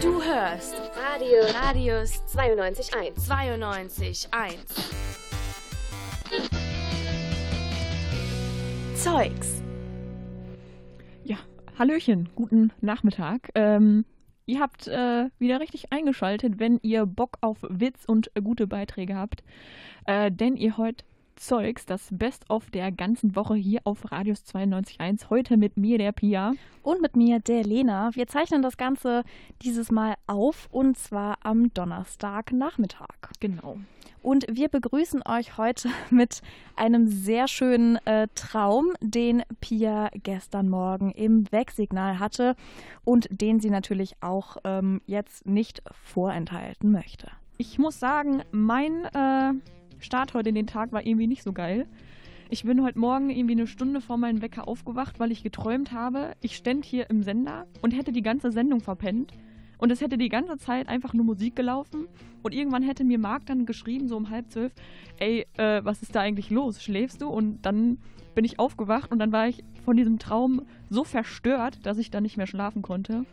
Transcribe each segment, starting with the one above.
Du hörst Radio Radius 92.1. 92.1. Zeugs. Ja, Hallöchen, guten Nachmittag. Ähm, ihr habt äh, wieder richtig eingeschaltet, wenn ihr Bock auf Witz und äh, gute Beiträge habt. Äh, denn ihr hört Zeugs, das Best-of der ganzen Woche hier auf Radius 92.1. Heute mit mir, der Pia. Und mit mir, der Lena. Wir zeichnen das Ganze dieses Mal auf und zwar am Donnerstagnachmittag. Genau. Und wir begrüßen euch heute mit einem sehr schönen äh, Traum, den Pia gestern Morgen im Wegsignal hatte und den sie natürlich auch ähm, jetzt nicht vorenthalten möchte. Ich muss sagen, mein äh, Start heute in den Tag war irgendwie nicht so geil. Ich bin heute Morgen irgendwie eine Stunde vor meinem Wecker aufgewacht, weil ich geträumt habe, ich stände hier im Sender und hätte die ganze Sendung verpennt. Und es hätte die ganze Zeit einfach nur Musik gelaufen. Und irgendwann hätte mir Marc dann geschrieben, so um halb zwölf, ey, äh, was ist da eigentlich los? Schläfst du? Und dann bin ich aufgewacht und dann war ich von diesem Traum so verstört, dass ich dann nicht mehr schlafen konnte.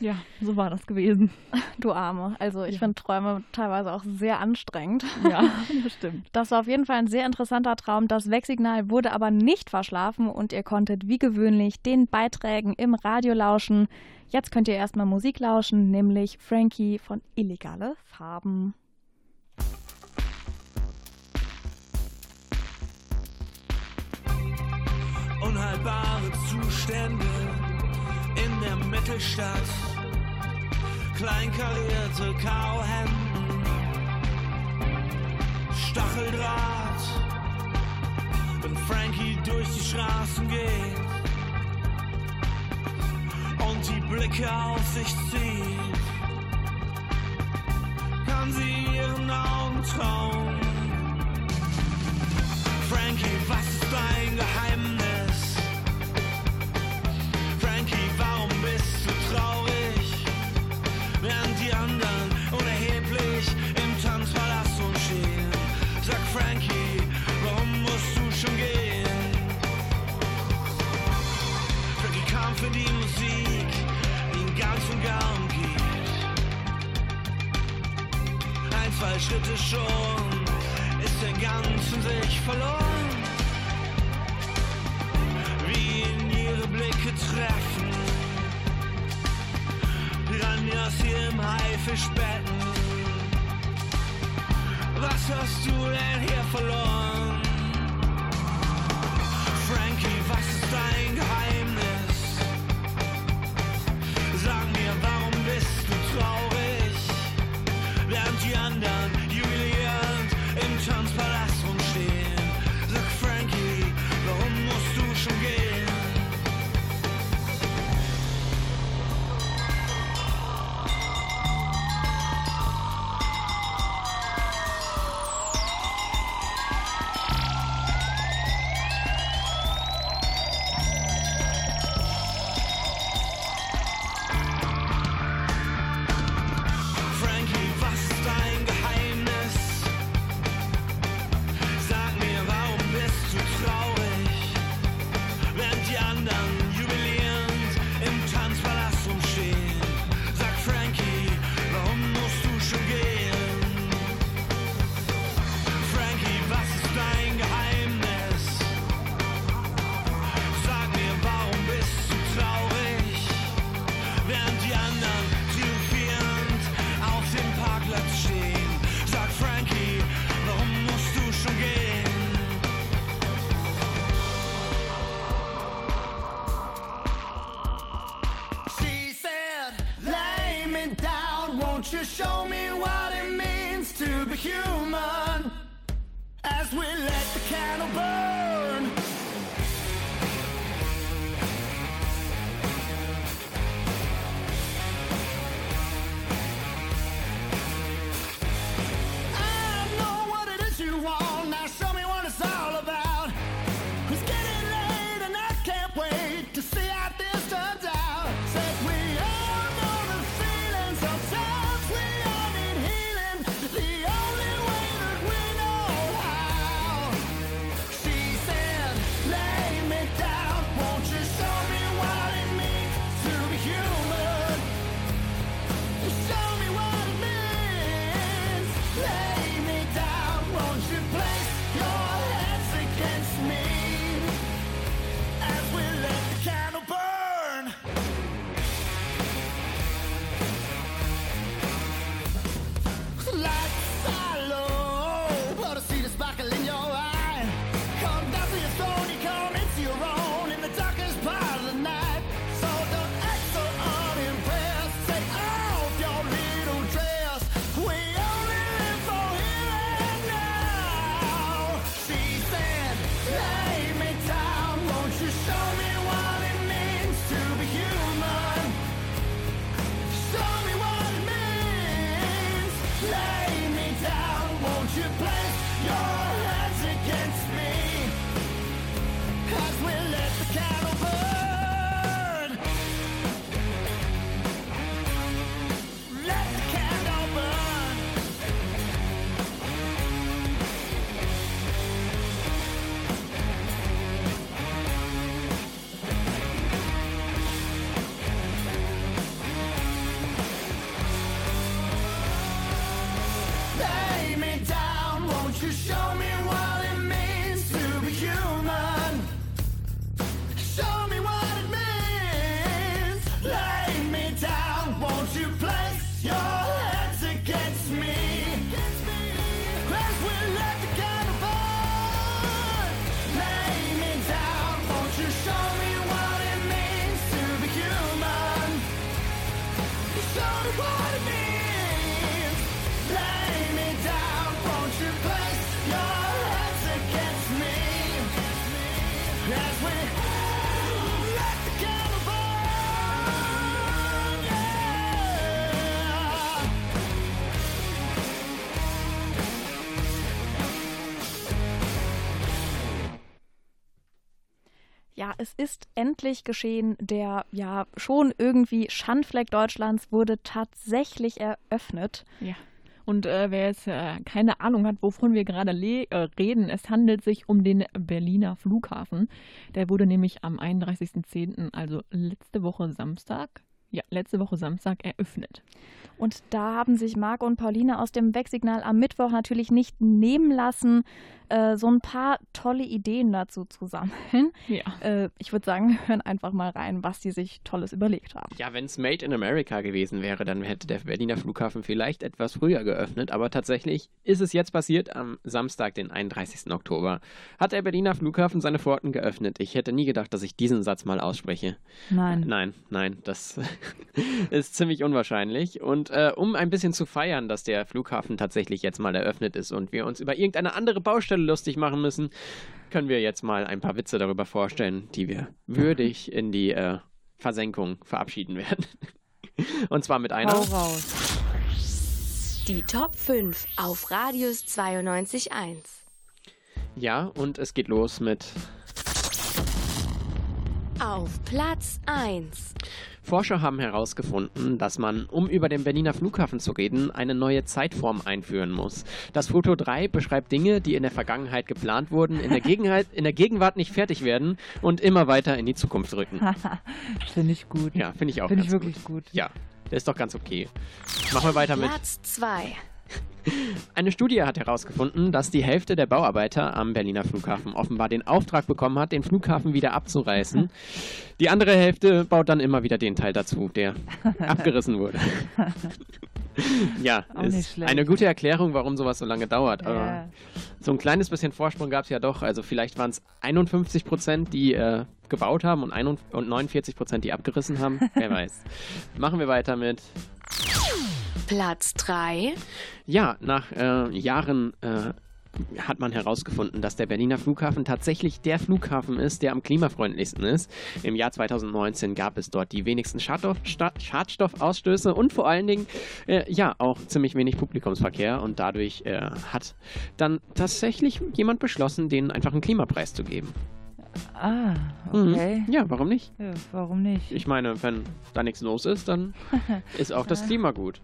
Ja, so war das gewesen. Du Arme. Also ich Ja. finde Träume teilweise auch sehr anstrengend. Ja, das stimmt. Das war auf jeden Fall ein sehr interessanter Traum. Das Wegsignal wurde aber nicht verschlafen und ihr konntet wie gewöhnlich den Beiträgen im Radio lauschen. Jetzt könnt ihr erstmal Musik lauschen, nämlich Frankie von Illegale Farben. Unhaltbare Zustände der Mittelstadt. Kleinkarierte Kauhemden. Stacheldraht. Wenn Frankie durch die Straßen geht und die Blicke auf sich zieht, kann sie ihren Augen trauen. Frankie, was ist dein Geheimnis? Bist traurig? Während die anderen unerheblich im Tanzpalast stehen. Sag Frankie, warum musst du schon gehen? Frankie kam für die Musik, die ihn ganz und gar umgibt. Ein, zwei Schritte schon, ist er ganz in sich verloren. Wie ihn ihre Blicke treffen. Piranhas hier im Haifischbecken. Was hast du denn hier verloren? Frankie, was ist dein Geheimnis? Sag mir, warum bist du traurig? Während die anderen es ist endlich geschehen. Der ja schon irgendwie Schandfleck Deutschlands wurde tatsächlich eröffnet. Ja. Und äh, wer jetzt äh, keine Ahnung hat, wovon wir gerade äh, reden, es handelt sich um den Berliner Flughafen. Der wurde nämlich am 31.10., also letzte Woche Samstag, ja, letzte Woche Samstag eröffnet. Und da haben sich Marc und Pauline aus dem Wegsignal am Mittwoch natürlich nicht nehmen lassen, äh, so ein paar tolle Ideen dazu zu sammeln. Ja. Äh, ich würde sagen, wir hören einfach mal rein, was die sich Tolles überlegt haben. Ja, wenn es Made in America gewesen wäre, dann hätte der Berliner Flughafen vielleicht etwas früher geöffnet. Aber tatsächlich ist es jetzt passiert. Am Samstag, den 31. Oktober, hat der Berliner Flughafen seine Pforten geöffnet. Ich hätte nie gedacht, dass ich diesen Satz mal ausspreche. Nein. Nein, nein, das ist ziemlich unwahrscheinlich. Und äh, um ein bisschen zu feiern, dass der Flughafen tatsächlich jetzt mal eröffnet ist und wir uns über irgendeine andere Baustelle lustig machen müssen, können wir jetzt mal ein paar Witze darüber vorstellen, die wir würdig in die äh, Versenkung verabschieden werden. Und zwar mit einer. Hau raus. Die Top 5 auf Radius 92.1. Ja, und es geht los mit Auf Platz 1. Forscher haben herausgefunden, dass man, um über den Berliner Flughafen zu reden, eine neue Zeitform einführen muss. Das Foto 3 beschreibt Dinge, die in der Vergangenheit geplant wurden, in der, Gegenheit, in der Gegenwart nicht fertig werden und immer weiter in die Zukunft rücken. Finde ich gut. Ja, finde ich auch Finde ich wirklich gut. Ja, der ist doch ganz okay. Machen wir weiter mit. Platz 2. Eine Studie hat herausgefunden, dass die Hälfte der Bauarbeiter am Berliner Flughafen offenbar den Auftrag bekommen hat, den Flughafen wieder abzureißen. Die andere Hälfte baut dann immer wieder den Teil dazu, der abgerissen wurde. ja, ist eine gute Erklärung, warum sowas so lange dauert. Aber Ja. so ein kleines bisschen Vorsprung gab es ja doch. Also vielleicht waren es 51 Prozent, die äh, gebaut haben und, 41 und 49 Prozent, die abgerissen haben. Wer weiß. Machen wir weiter mit Platz 3. Ja, nach äh, Jahren äh, hat man herausgefunden, dass der Berliner Flughafen tatsächlich der Flughafen ist, der am klimafreundlichsten ist. Im Jahr 2019 gab es dort die wenigsten Schadstoff, Schadstoffausstöße und vor allen Dingen äh, ja auch ziemlich wenig Publikumsverkehr und dadurch äh, hat dann tatsächlich jemand beschlossen, denen einfach einen Klimapreis zu geben. Ah, okay. Mhm. Ja, warum nicht? Ja, warum nicht? Ich meine, wenn da nichts los ist, dann ist auch das Klima gut.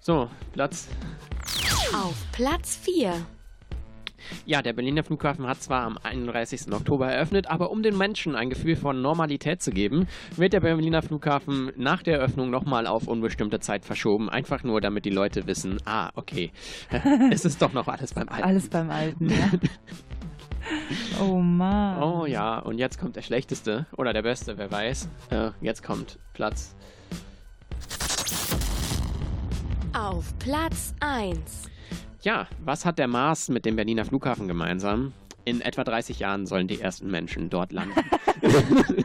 So, Platz Auf Platz 4. Ja, der Berliner Flughafen hat zwar am 31. Oktober eröffnet, aber um den Menschen ein Gefühl von Normalität zu geben, wird der Berliner Flughafen nach der Eröffnung nochmal auf unbestimmte Zeit verschoben. Einfach nur, damit die Leute wissen, ah, okay, es ist doch noch alles beim Alten. Alles beim Alten, ja. oh Mann. Oh ja, und jetzt kommt der schlechteste oder der beste, wer weiß. Äh, jetzt kommt Platz. Auf Platz 1. Ja, was hat der Mars mit dem Berliner Flughafen gemeinsam? In etwa 30 Jahren sollen die ersten Menschen dort landen.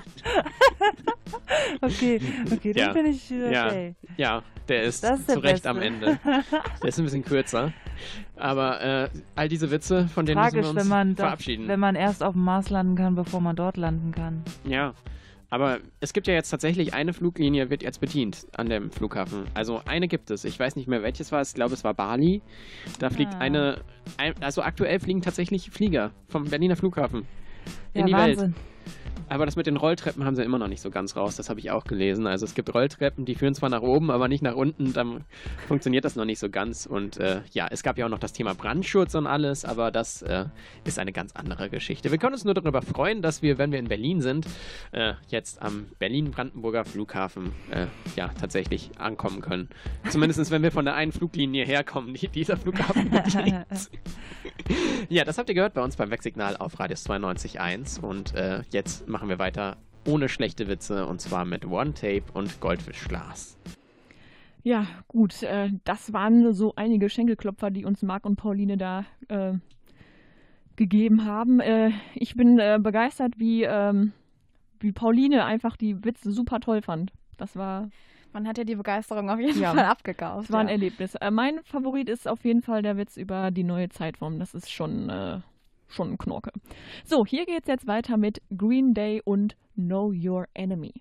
Okay, okay, Ja. dann bin ich äh, Ja. okay. Ja, der ist, Das ist der zu Recht Beste. am Ende. Der ist ein bisschen kürzer. Aber äh, all diese Witze, von denen Tragisch, müssen wir uns wenn man, doch, verabschieden. wenn man erst auf dem Mars landen kann, bevor man dort landen kann. ja, aber es gibt ja jetzt tatsächlich eine Fluglinie, wird jetzt bedient an dem Flughafen. Also eine gibt es. Ich weiß nicht mehr, welches war. Ich glaube, es war Bali. Da fliegt Ah. eine, ein, also aktuell fliegen tatsächlich Flieger vom Berliner Flughafen in ja, die Welt. Aber das mit den Rolltreppen haben sie immer noch nicht so ganz raus. Das habe ich auch gelesen. Also es gibt Rolltreppen, die führen zwar nach oben, aber nicht nach unten. Dann funktioniert das noch nicht so ganz. Und äh, ja, es gab ja auch noch das Thema Brandschutz und alles, aber das äh, ist eine ganz andere Geschichte. Wir können uns nur darüber freuen, dass wir, wenn wir in Berlin sind, äh, jetzt am Berlin-Brandenburger Flughafen äh, ja tatsächlich ankommen können. Zumindest wenn wir von der einen Fluglinie herkommen, die dieser Flughafen bedient. Ja, das habt ihr gehört bei uns beim Wegsignal auf Radius 92.1 und äh, jetzt machen wir weiter ohne schlechte Witze und zwar mit One Tape und Goldfischglas. Ja, gut. Äh, das waren so einige Schenkelklopfer, die uns Marc und Pauline da äh, gegeben haben. Äh, ich bin äh, begeistert, wie, ähm, wie Pauline einfach die Witze super toll fand. Das war, man hat ja die Begeisterung auf jeden ja. Fall abgekauft. Es war ein. Erlebnis. Äh, mein Favorit ist auf jeden Fall der Witz über die neue Zeitform. Das ist schon, äh, schon ein Knorke. So, hier geht's jetzt weiter mit Green Day und Know Your Enemy.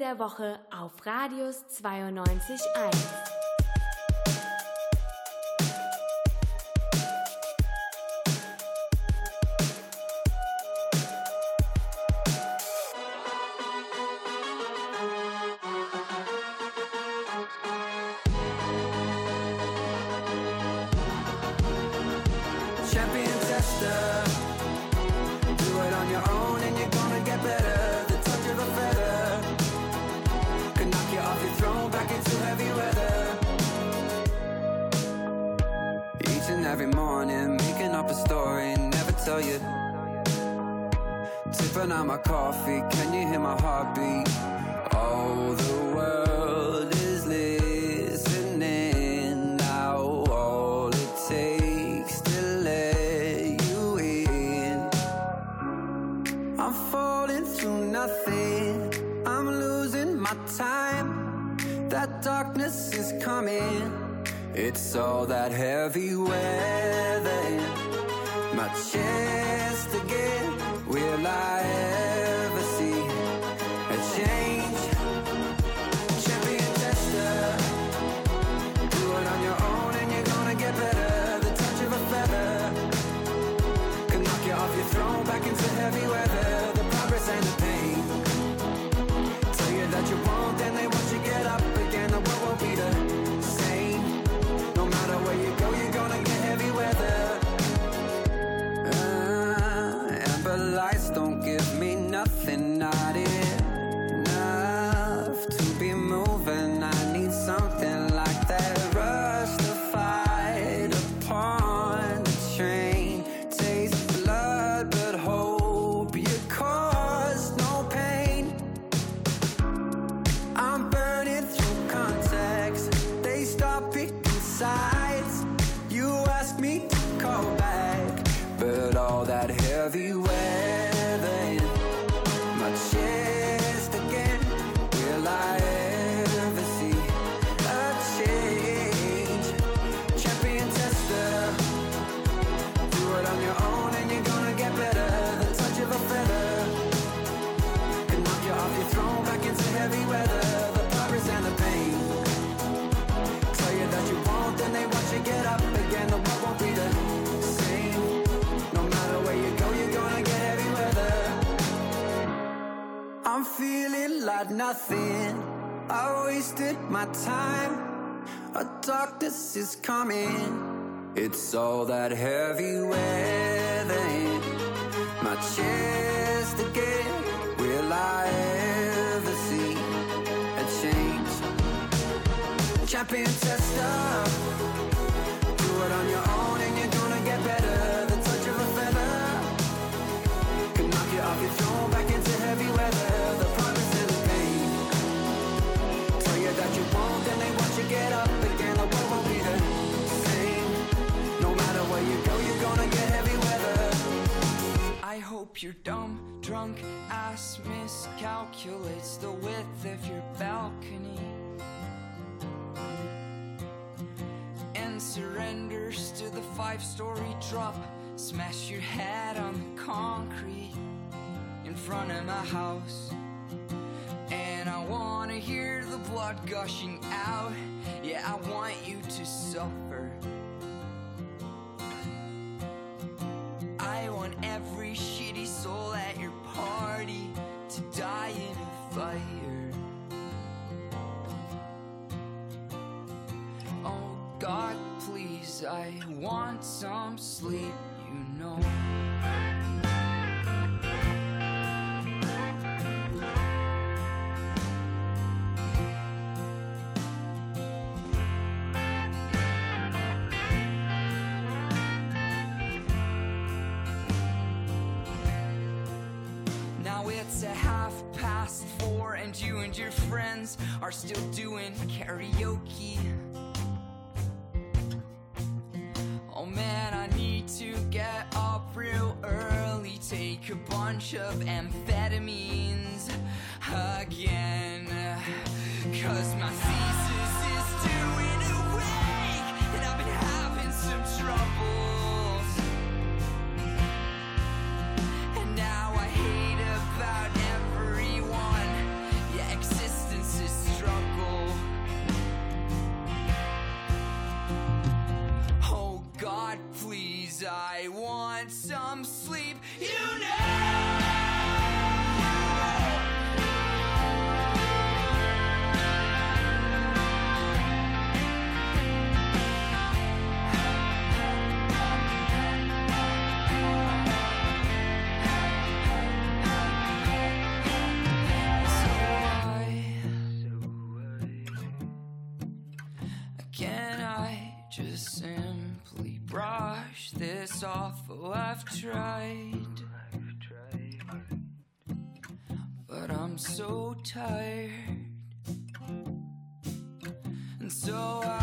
der Woche auf Radius 92.1. back into heavy weather. The progress and the pain. Of nothing. I wasted my time. A darkness is coming. It's all that heavy weather. My chest again. Will I ever see a change? Champion tester. Do it on your own and you're gonna get better. The touch of a feather can knock you off your throne back into heavy weather. Hope your dumb, drunk ass miscalculates the width of your balcony and surrenders to the five story drop. Smash your head on the concrete in front of my house. And I wanna hear the blood gushing out. Yeah, I want you to suffer. Want every shitty soul at your party to die in a fire. Oh God, please, I want some sleep, you know. Four, and you and your friends are still doing karaoke. Oh man, I need to get up real early, take a bunch of amphetamines again. Cause my please, I want some sleep. You off? Oh, I've tried, but I'm so tired, and so I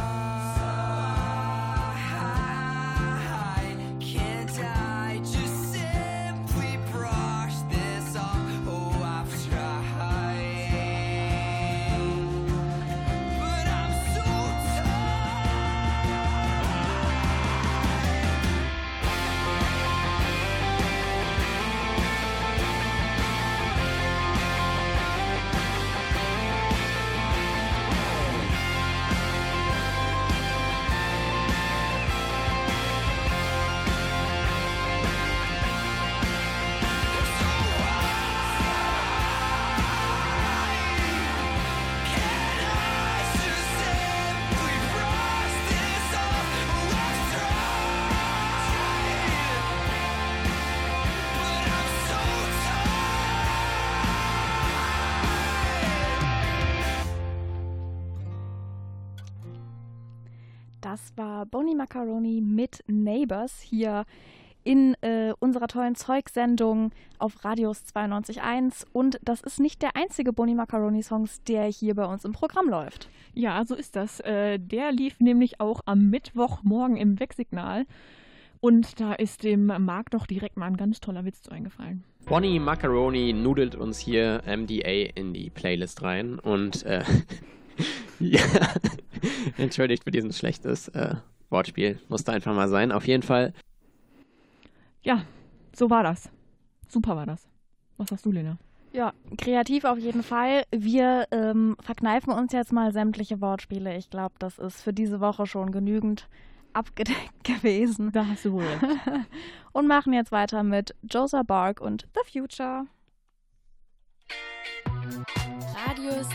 war Bonnie Macaroni mit Neighbors hier in äh, unserer tollen Zeugsendung auf Radius 92.1. Und das ist nicht der einzige Bonnie Macaroni-Songs, der hier bei uns im Programm läuft. Ja, so ist das. Äh, der lief nämlich auch am Mittwochmorgen im Wegsignal. Und da ist dem Marc doch direkt mal ein ganz toller Witz zu eingefallen. Bonnie Macaroni nudelt uns hier MDA in die Playlist rein und äh, ja, entschuldigt für dieses schlechtes äh, Wortspiel. Musste einfach mal sein. Auf jeden Fall Ja, so war das. Super war das. Was sagst du, Lena? Ja, kreativ auf jeden Fall. Wir ähm, verkneifen uns jetzt mal sämtliche Wortspiele. Ich glaube, das ist für diese Woche schon genügend abgedeckt gewesen. Da hast du wohl. Und machen jetzt weiter mit Josa Bark und The Future. Radius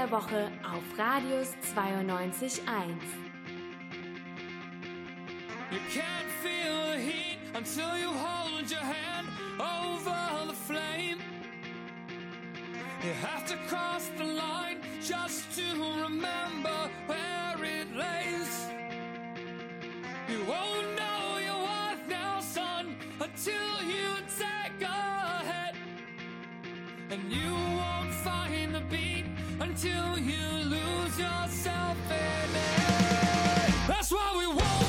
der Woche auf Radius 92.1. You can't feel the heat until you hold your hand over the flame. You have to cross the line just to remember where it lays. You won't know your worth now, son, until you and you won't find the beat until you lose yourself in it. That's why we want.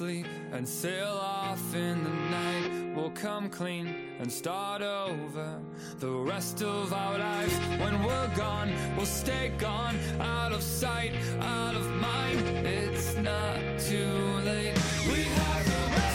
and sail off in the night. We'll come clean and start over the rest of our lives. When we're gone, we'll stay gone, out of sight, out of mind. It's not too late. We have the rest.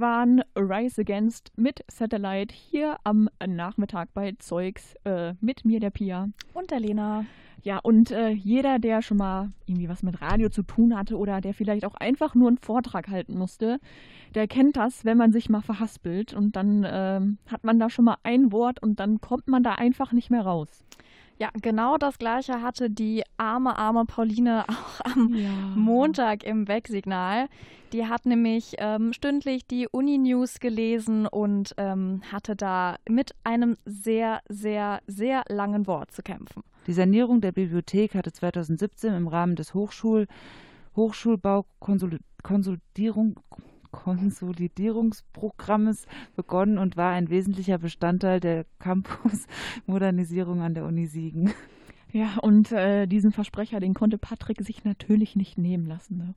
Waren Rise Against mit Satellite hier am Nachmittag bei Zeugs äh, mit mir, der Pia. Und der Lena. Ja, und äh, jeder, der schon mal irgendwie was mit Radio zu tun hatte oder der vielleicht auch einfach nur einen Vortrag halten musste, der kennt das, wenn man sich mal verhaspelt und dann ähm, hat man da schon mal ein Wort und dann kommt man da einfach nicht mehr raus. Ja, genau das gleiche hatte die arme, arme Pauline auch am Ja. Montag im Wegsignal. Die hat nämlich ähm, stündlich die Uni-News gelesen und ähm, hatte da mit einem sehr, sehr, sehr langen Wort zu kämpfen. Die Sanierung der Bibliothek hatte 2017 im Rahmen des Hochschul Hochschulbau-Konsolidierung Konsolidierungsprogrammes begonnen und war ein wesentlicher Bestandteil der Campus-Modernisierung an der Uni Siegen. Ja, und äh, diesen Versprecher, den konnte Patrick sich natürlich nicht nehmen lassen. Ne?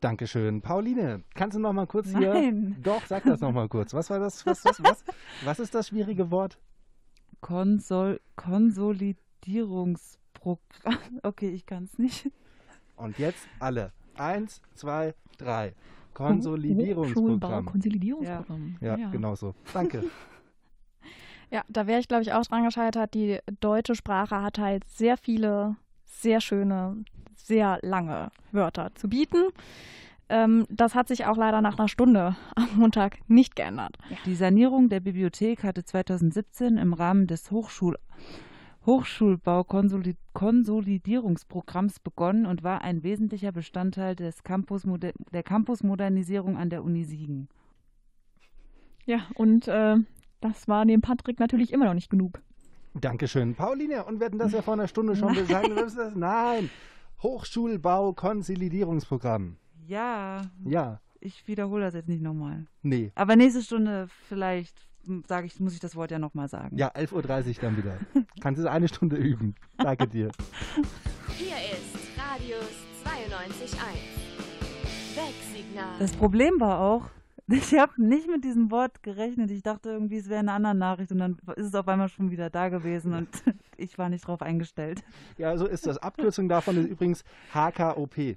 Dankeschön. Pauline, kannst du noch mal kurz hier... Nein. Doch, sag das noch mal kurz. Was war das? Was, was, was, was ist das schwierige Wort? Konsol Konsolidierungsprogramm. Okay, ich kann es nicht. Und jetzt alle. Eins, zwei, drei. Konsolidierungsprogramm. Konsolidierungsprogramm. Ja, genau so. Danke. Ja, da wäre ich, glaube ich, auch dran gescheitert. Die deutsche Sprache hat halt sehr viele, sehr schöne, sehr lange Wörter zu bieten. Ähm, das hat sich auch leider nach einer Stunde am Montag nicht geändert. Die Sanierung der Bibliothek hatte 2017 im Rahmen des Hochschul Hochschulbau-Konsolidierungsprogramms begonnen und war ein wesentlicher Bestandteil des Campus der Campusmodernisierung an der Uni Siegen. Ja, und äh, das war dem Patrick natürlich immer noch nicht genug. Dankeschön. Pauline, und wir hatten das ja vor einer Stunde schon gesagt. Nein. Hochschulbau-Konsolidierungsprogramm. Ja, Ja. ich wiederhole das jetzt nicht nochmal. Nee. Aber nächste Stunde vielleicht sage ich, muss ich das Wort ja nochmal sagen. Ja, 11.30 Uhr dann wieder. Kannst du eine Stunde üben. Danke dir. Hier ist Radius 92.1. Wegsignal. Das Problem war auch, ich habe nicht mit diesem Wort gerechnet. Ich dachte irgendwie, es wäre eine andere Nachricht und dann ist es auf einmal schon wieder da gewesen und ich war nicht drauf eingestellt. Ja, so ist das. Abkürzung davon ist übrigens HKOP.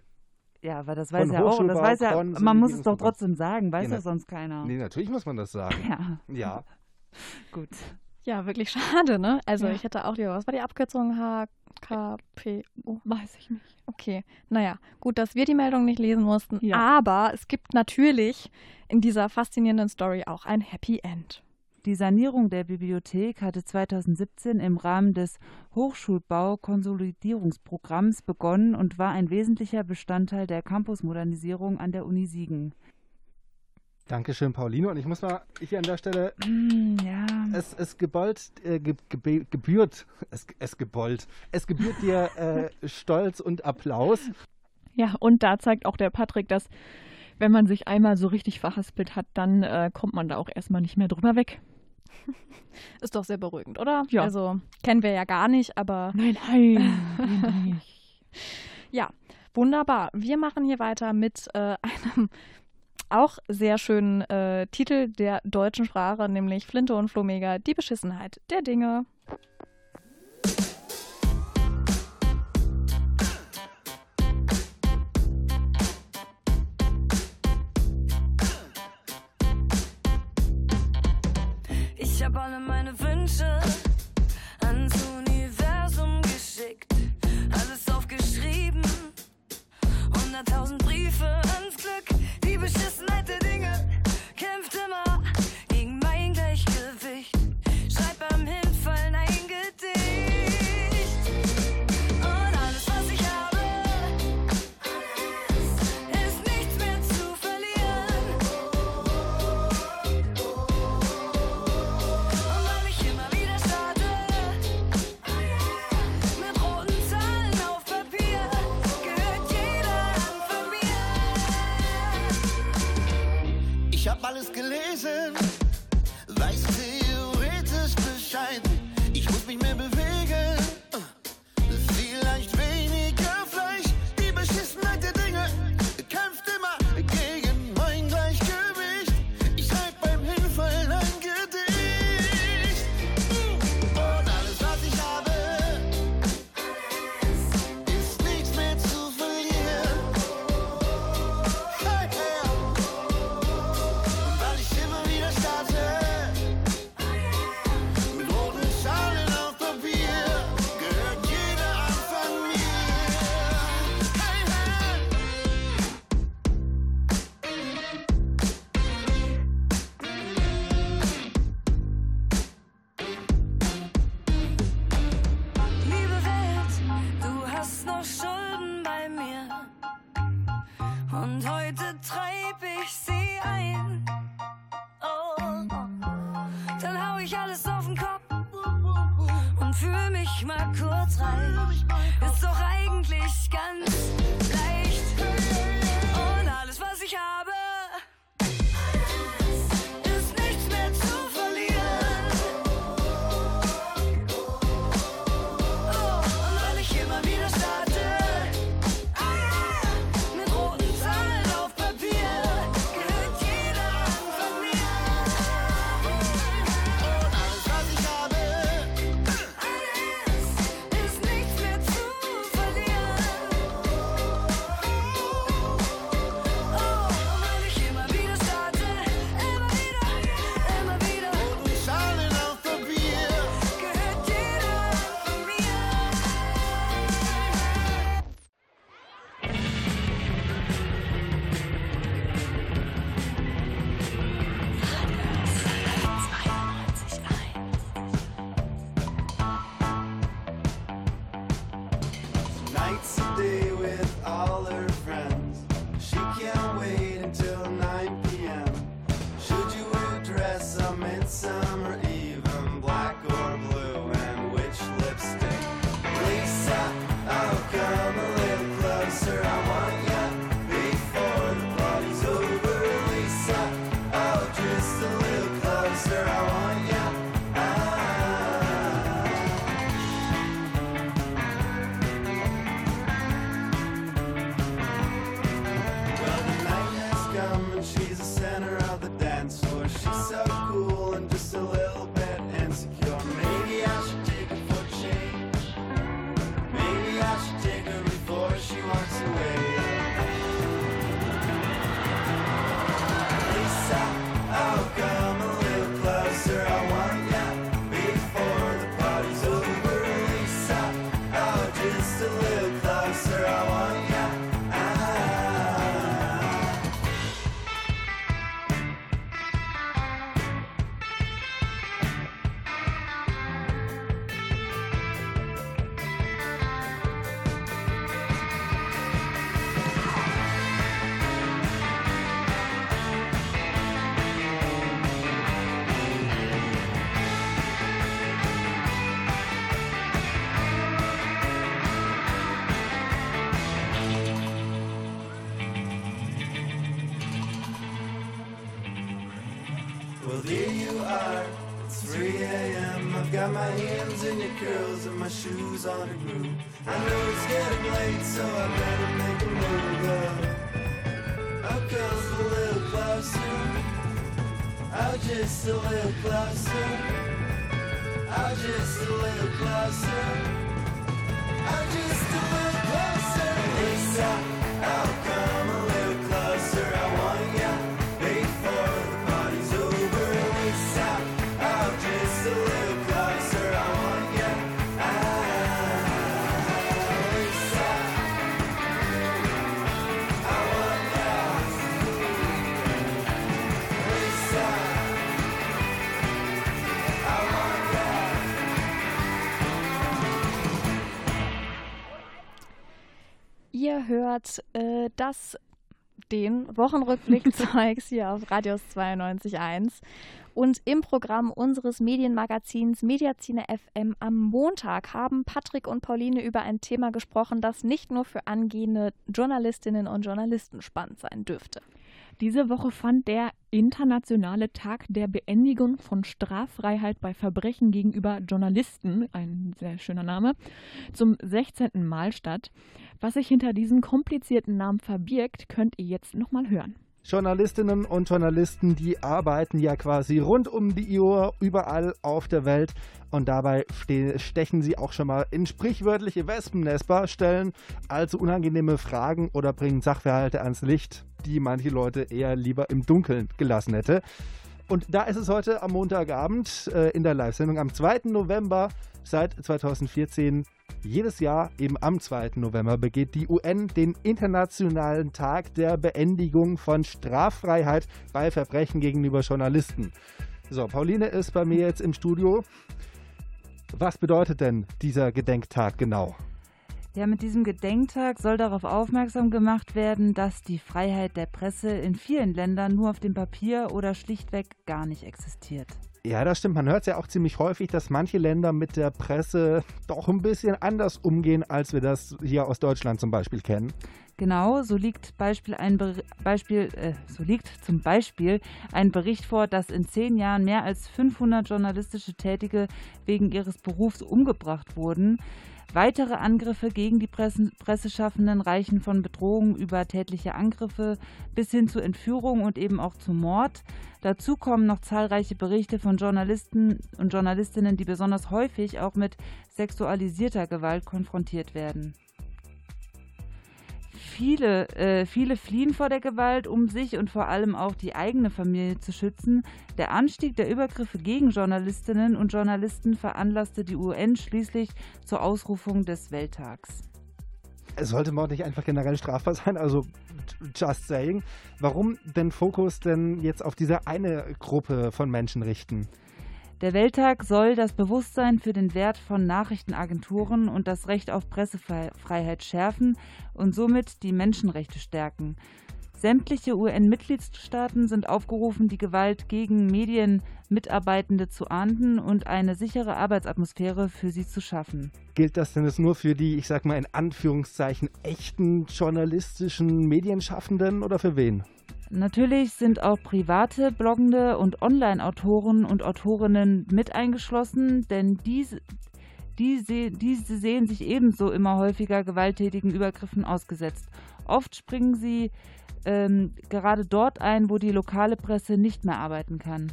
Ja, aber das weiß ja auch. Das weiß ja, man muss es doch trotzdem sagen, weiß Ja, ja na- sonst keiner. Nee, natürlich muss man das sagen. Ja, Ja. gut. Ja, wirklich schade, ne? Also Ja. ich hätte auch lieber, was war die Abkürzung? HKPO? Weiß ich nicht. Okay, naja, gut, dass wir die Meldung nicht lesen mussten. Ja. Aber es gibt natürlich in dieser faszinierenden Story auch ein Happy End. Die Sanierung der Bibliothek hatte 2017 im Rahmen des Hochschulbau-Konsolidierungsprogramms begonnen und war ein wesentlicher Bestandteil der Campusmodernisierung an der Uni Siegen. Dankeschön, Pauline. Und ich muss mal hier an der Stelle, Hm, ja. es, es gebollt, äh, ge, gebe- gebührt, es, es gebollt, es gebührt dir äh, Stolz und Applaus. Ja, und da zeigt auch der Patrick, dass wenn man sich einmal so richtig verhaspelt hat, dann äh, kommt man da auch erstmal nicht mehr drüber weg. Ist doch sehr beruhigend, oder? Ja. Also kennen wir ja gar nicht, aber Nein, nein. nicht. ja, wunderbar. Wir machen hier weiter mit äh, einem auch sehr schönen äh, Titel der deutschen Sprache, nämlich Flinte und Flomega, die Beschissenheit der Dinge. sun. Ihr hört äh, das, den Wochenrückblick Zeugs hier auf Radios 92.1. Und im Programm unseres Medienmagazins Mediazine FM am Montag haben Patrick und Pauline über ein Thema gesprochen, das nicht nur für angehende Journalistinnen und Journalisten spannend sein dürfte. Diese Woche fand der Internationale Tag der Beendigung von Straffreiheit bei Verbrechen gegenüber Journalisten, ein sehr schöner Name, zum 16. Mal statt. Was sich hinter diesem komplizierten Namen verbirgt, könnt ihr jetzt nochmal hören. Journalistinnen und Journalisten, die arbeiten ja quasi rund um die Uhr überall auf der Welt und dabei ste stechen sie auch schon mal in sprichwörtliche Wespennester, stellen allzu unangenehme Fragen oder bringen Sachverhalte ans Licht, die manche Leute eher lieber im Dunkeln gelassen hätte. Und da ist es heute am Montagabend äh, in der Live-Sendung am 2. November seit 2014 jedes Jahr, eben am 2. November, begeht die UN den Internationalen Tag der Beendigung von Straffreiheit bei Verbrechen gegenüber Journalisten. So, Pauline ist bei mir jetzt im Studio. Was bedeutet denn dieser Gedenktag genau? Ja, mit diesem Gedenktag soll darauf aufmerksam gemacht werden, dass die Freiheit der Presse in vielen Ländern nur auf dem Papier oder schlichtweg gar nicht existiert. Ja, das stimmt. Man hört es ja auch ziemlich häufig, dass manche Länder mit der Presse doch ein bisschen anders umgehen, als wir das hier aus Deutschland zum Beispiel kennen. Genau, so liegt, Beispiel ein Ber Beispiel, äh, so liegt zum Beispiel ein Bericht vor, dass in zehn Jahren mehr als 500 journalistische Tätige wegen ihres Berufs umgebracht wurden. Weitere Angriffe gegen die Pressen Presseschaffenden reichen von Bedrohungen über tätliche Angriffe bis hin zu Entführung und eben auch zu Mord. Dazu kommen noch zahlreiche Berichte von Journalisten und Journalistinnen, die besonders häufig auch mit sexualisierter Gewalt konfrontiert werden. Viele, äh, viele fliehen vor der Gewalt, um sich und vor allem auch die eigene Familie zu schützen. Der Anstieg der Übergriffe gegen Journalistinnen und Journalisten veranlasste die UN schließlich zur Ausrufung des Welttags. Sollte Mord nicht einfach generell strafbar sein? Also, just saying. Warum den Fokus denn jetzt auf diese eine Gruppe von Menschen richten? Der Welttag soll das Bewusstsein für den Wert von Nachrichtenagenturen und das Recht auf Pressefreiheit schärfen und somit die Menschenrechte stärken. Sämtliche UN-Mitgliedstaaten sind aufgerufen, die Gewalt gegen Medienmitarbeitende zu ahnden und eine sichere Arbeitsatmosphäre für sie zu schaffen. Gilt das denn jetzt nur für die, ich sag mal in Anführungszeichen, echten journalistischen Medienschaffenden oder für wen? Natürlich sind auch private Bloggende und Online-Autoren und Autorinnen mit eingeschlossen, denn diese, diese, diese sehen sich ebenso immer häufiger gewalttätigen Übergriffen ausgesetzt. Oft springen sie ähm, gerade dort ein, wo die lokale Presse nicht mehr arbeiten kann.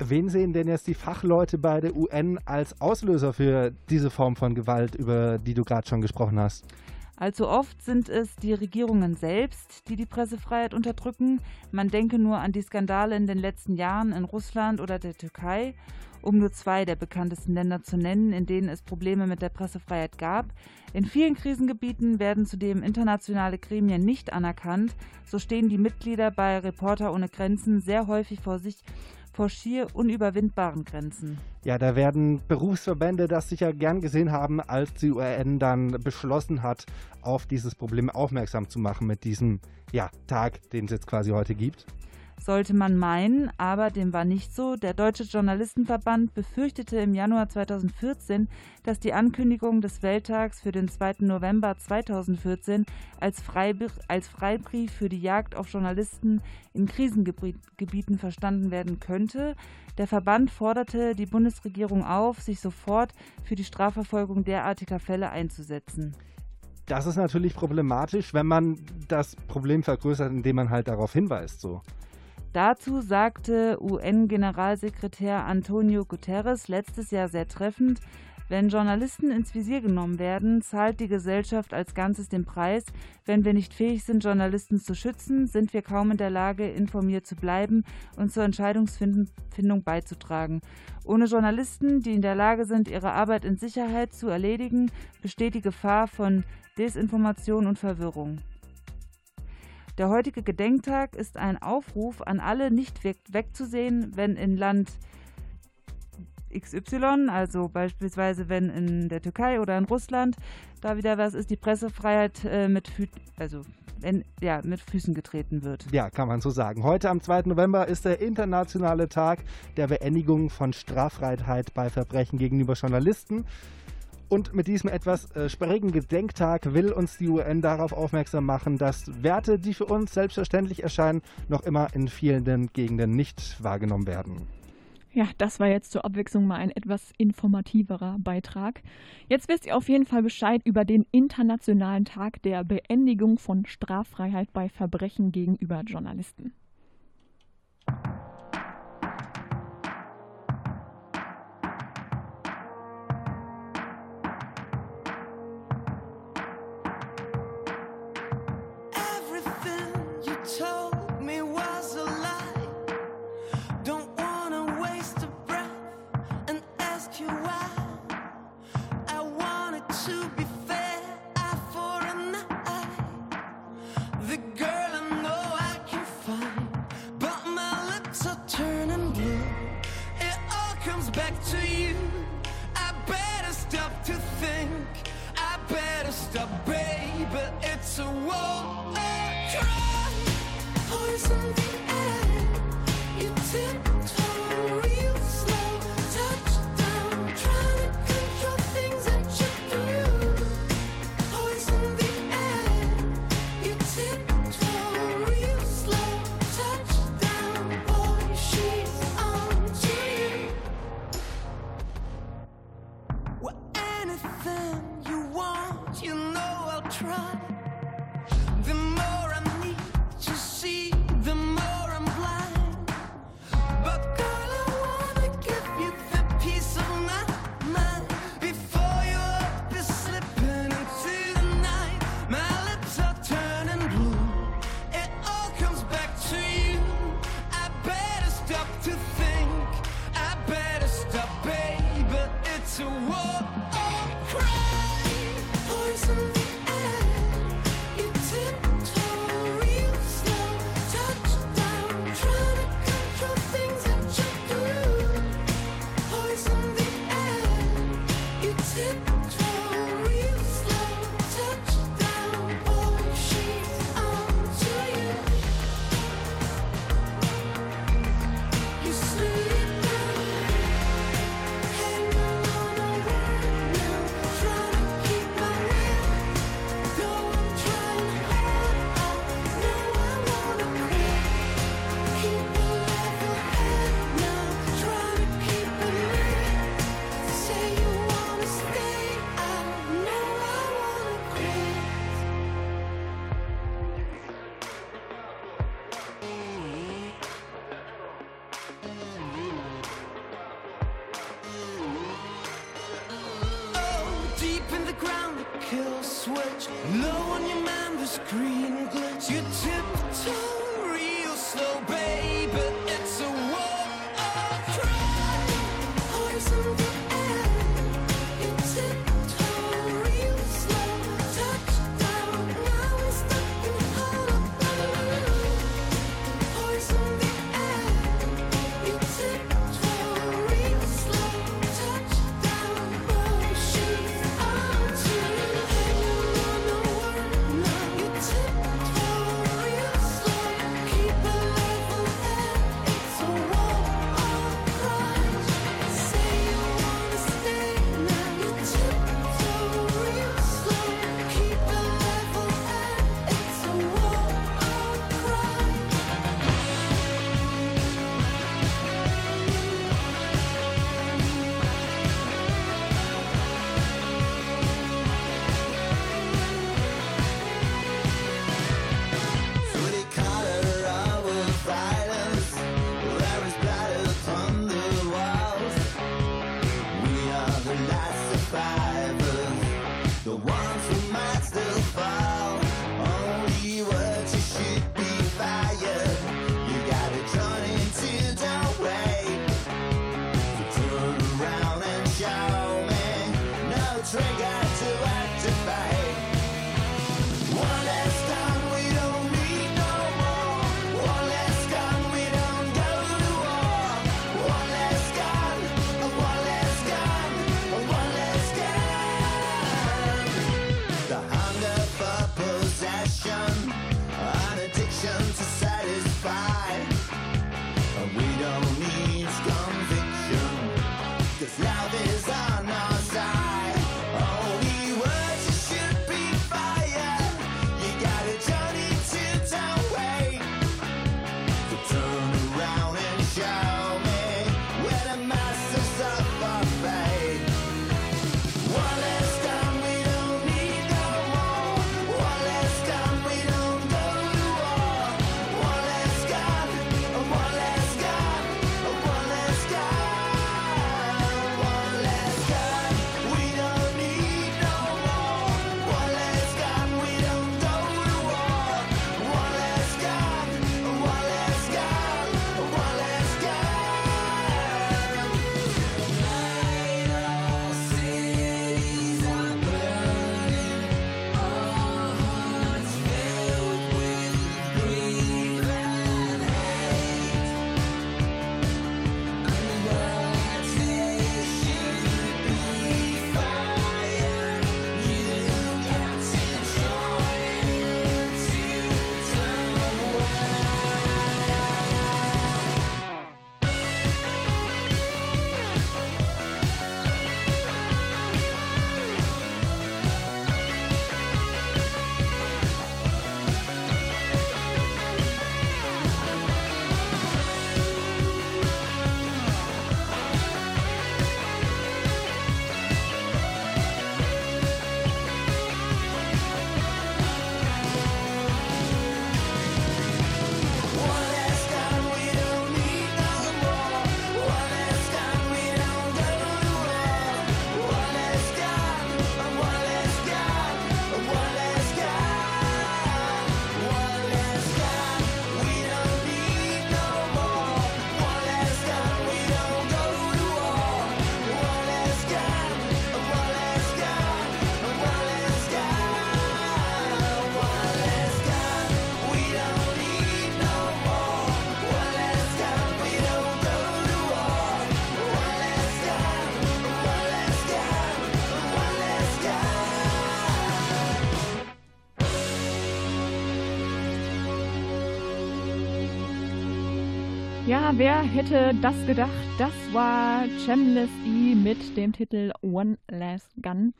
Wen sehen denn jetzt die Fachleute bei der UN als Auslöser für diese Form von Gewalt, über die du gerade schon gesprochen hast? Allzu oft sind es die Regierungen selbst, die die Pressefreiheit unterdrücken. Man denke nur an die Skandale in den letzten Jahren in Russland oder der Türkei, um nur zwei der bekanntesten Länder zu nennen, in denen es Probleme mit der Pressefreiheit gab. In vielen Krisengebieten werden zudem internationale Gremien nicht anerkannt. So stehen die Mitglieder bei Reporter ohne Grenzen sehr häufig vor sich vor schier unüberwindbaren Grenzen. Ja, da werden Berufsverbände das sicher gern gesehen haben, als die UN dann beschlossen hat, auf dieses Problem aufmerksam zu machen mit diesem ja, Tag, den es jetzt quasi heute gibt. Sollte man meinen, aber dem war nicht so. Der Deutsche Journalistenverband befürchtete im Januar 2014, dass die Ankündigung des Welttags für den 2. November 2014 als, Freibr als Freibrief für die Jagd auf Journalisten in Krisengebieten verstanden werden könnte. Der Verband forderte die Bundesregierung auf, sich sofort für die Strafverfolgung derartiger Fälle einzusetzen. Das ist natürlich problematisch, wenn man das Problem vergrößert, indem man halt darauf hinweist. So. Dazu sagte UN-Generalsekretär Antonio Guterres letztes Jahr sehr treffend, wenn Journalisten ins Visier genommen werden, zahlt die Gesellschaft als Ganzes den Preis. Wenn wir nicht fähig sind, Journalisten zu schützen, sind wir kaum in der Lage, informiert zu bleiben und zur Entscheidungsfindung beizutragen. Ohne Journalisten, die in der Lage sind, ihre Arbeit in Sicherheit zu erledigen, besteht die Gefahr von Desinformation und Verwirrung. Der heutige Gedenktag ist ein Aufruf an alle, nicht weg wegzusehen, wenn in Land XY, also beispielsweise wenn in der Türkei oder in Russland da wieder was ist, die Pressefreiheit äh, mit, Fü also, wenn, ja, mit Füßen getreten wird. Ja, kann man so sagen. Heute am 2. November ist der internationale Tag der Beendigung von Straffreiheit bei Verbrechen gegenüber Journalisten. Und mit diesem etwas äh, sperrigen Gedenktag will uns die UN darauf aufmerksam machen, dass Werte, die für uns selbstverständlich erscheinen, noch immer in vielen Gegenden nicht wahrgenommen werden. Ja, das war jetzt zur Abwechslung mal ein etwas informativerer Beitrag. Jetzt wisst ihr auf jeden Fall Bescheid über den Internationalen Tag der Beendigung von Straffreiheit bei Verbrechen gegenüber Journalisten. Told Ja, wer hätte das gedacht? Das war Chamlesty e mit dem Titel One Last Gun.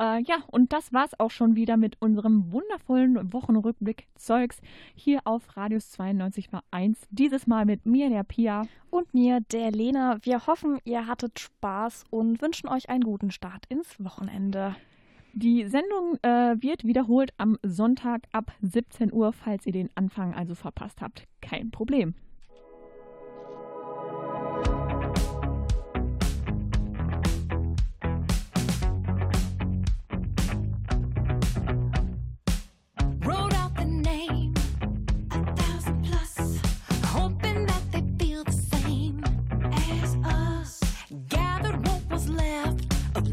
Äh, ja, und das war's auch schon wieder mit unserem wundervollen Wochenrückblick Zeugs hier auf Radius 92,1. Dieses Mal mit mir, der Pia. Und mir, der Lena. Wir hoffen, ihr hattet Spaß und wünschen euch einen guten Start ins Wochenende. Die Sendung äh, wird wiederholt am Sonntag ab 17 Uhr, falls ihr den Anfang also verpasst habt. Kein Problem.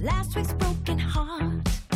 last week's broken heart.